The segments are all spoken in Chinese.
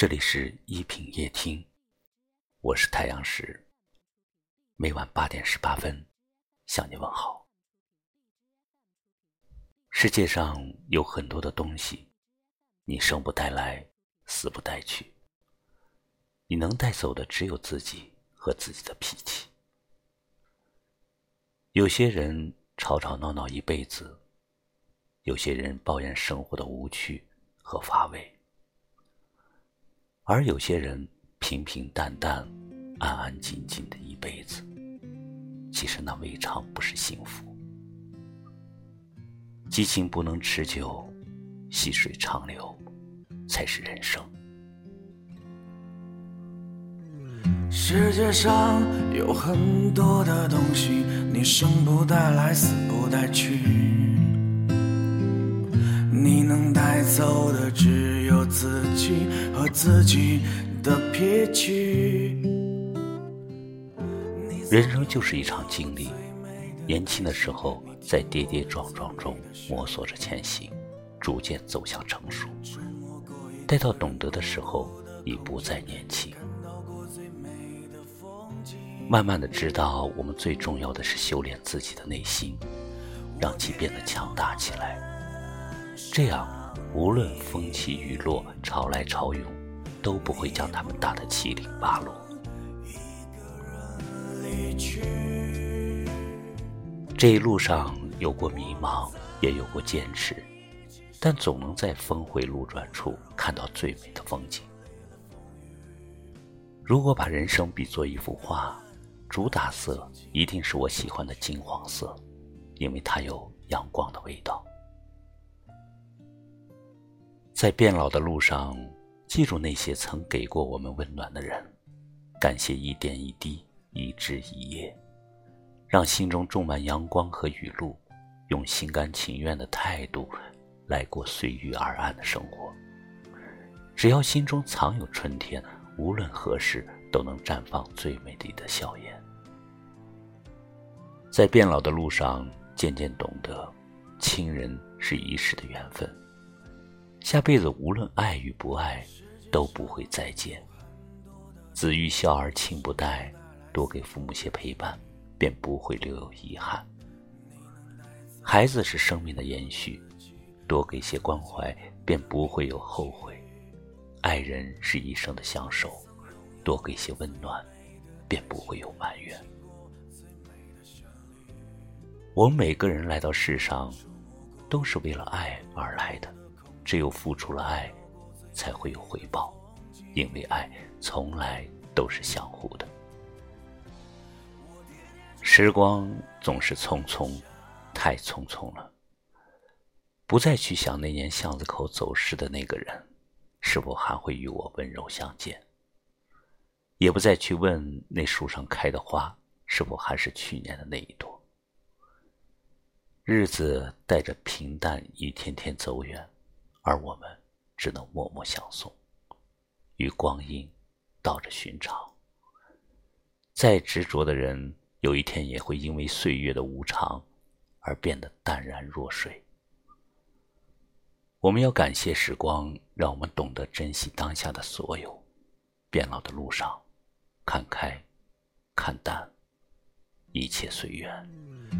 这里是一品夜听，我是太阳石。每晚八点十八分，向你问好。世界上有很多的东西，你生不带来，死不带去。你能带走的只有自己和自己的脾气。有些人吵吵闹闹一辈子，有些人抱怨生活的无趣和乏味。而有些人平平淡淡、安安静静的一辈子，其实那未尝不是幸福。激情不能持久，细水长流才是人生。世界上有很多的东西，你生不带来，死不带去。你能带走的只有自己自己的脾气。人生就是一场经历，年轻的时候在跌跌撞撞中摸索着前行，逐渐走向成熟；待到懂得的时候，已不再年轻。慢慢的知道，我们最重要的是修炼自己的内心，让其变得强大起来。这样，无论风起雨落、潮来潮涌，都不会将他们打得七零八落。这一路上有过迷茫，也有过坚持，但总能在峰回路转处看到最美的风景。如果把人生比作一幅画，主打色一定是我喜欢的金黄色，因为它有阳光的味道。在变老的路上，记住那些曾给过我们温暖的人，感谢一点一滴、一枝一叶，让心中种满阳光和雨露，用心甘情愿的态度来过随遇而安的生活。只要心中藏有春天，无论何时都能绽放最美丽的笑颜。在变老的路上，渐渐懂得，亲人是一世的缘分。下辈子无论爱与不爱，都不会再见。子欲孝而亲不待，多给父母些陪伴，便不会留有遗憾。孩子是生命的延续，多给些关怀，便不会有后悔。爱人是一生的相守，多给些温暖，便不会有埋怨。我们每个人来到世上，都是为了爱而来的。只有付出了爱，才会有回报，因为爱从来都是相互的。时光总是匆匆，太匆匆了。不再去想那年巷子口走失的那个人，是否还会与我温柔相见？也不再去问那树上开的花，是否还是去年的那一朵？日子带着平淡，一天天走远。而我们只能默默相送，与光阴道着寻常。再执着的人，有一天也会因为岁月的无常而变得淡然若水。我们要感谢时光，让我们懂得珍惜当下的所有。变老的路上，看开，看淡，一切随缘。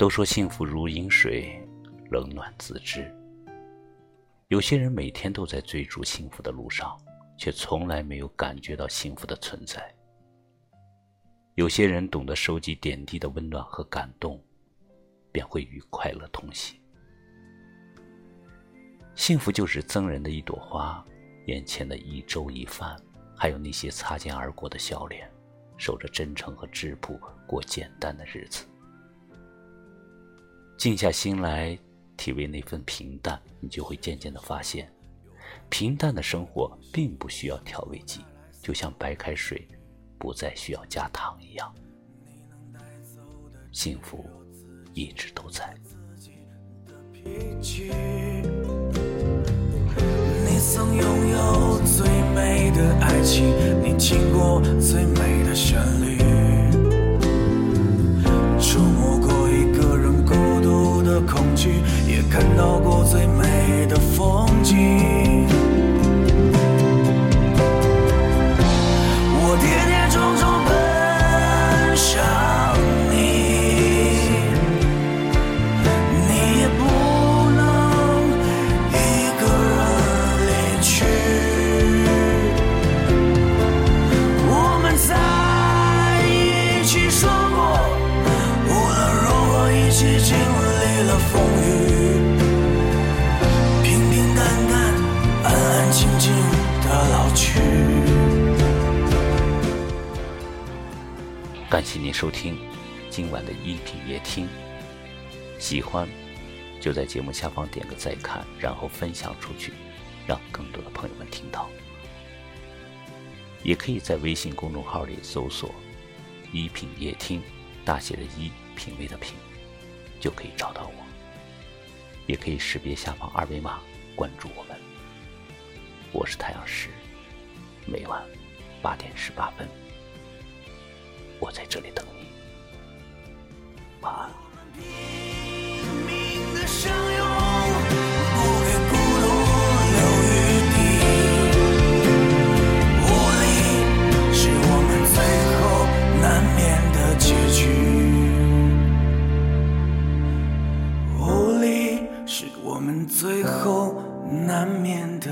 都说幸福如饮水，冷暖自知。有些人每天都在追逐幸福的路上，却从来没有感觉到幸福的存在。有些人懂得收集点滴的温暖和感动，便会与快乐同行。幸福就是赠人的一朵花，眼前的一粥一饭，还有那些擦肩而过的笑脸，守着真诚和质朴过简单的日子。静下心来。体味那份平淡，你就会渐渐的发现，平淡的生活并不需要调味剂，就像白开水不再需要加糖一样，幸福一直都在。你曾拥有最美的爱情，你听过最美的旋律，也看到风雨，平平淡淡、安安静静的老去感谢您收听今晚的一品夜听，喜欢就在节目下方点个再看，然后分享出去，让更多的朋友们听到。也可以在微信公众号里搜索“一品夜听”，大写的“一”品味的“品”，就可以找到我。也可以识别下方二维码关注我们。我是太阳石，每晚八点十八分。我在这里等你，晚安。最后难免的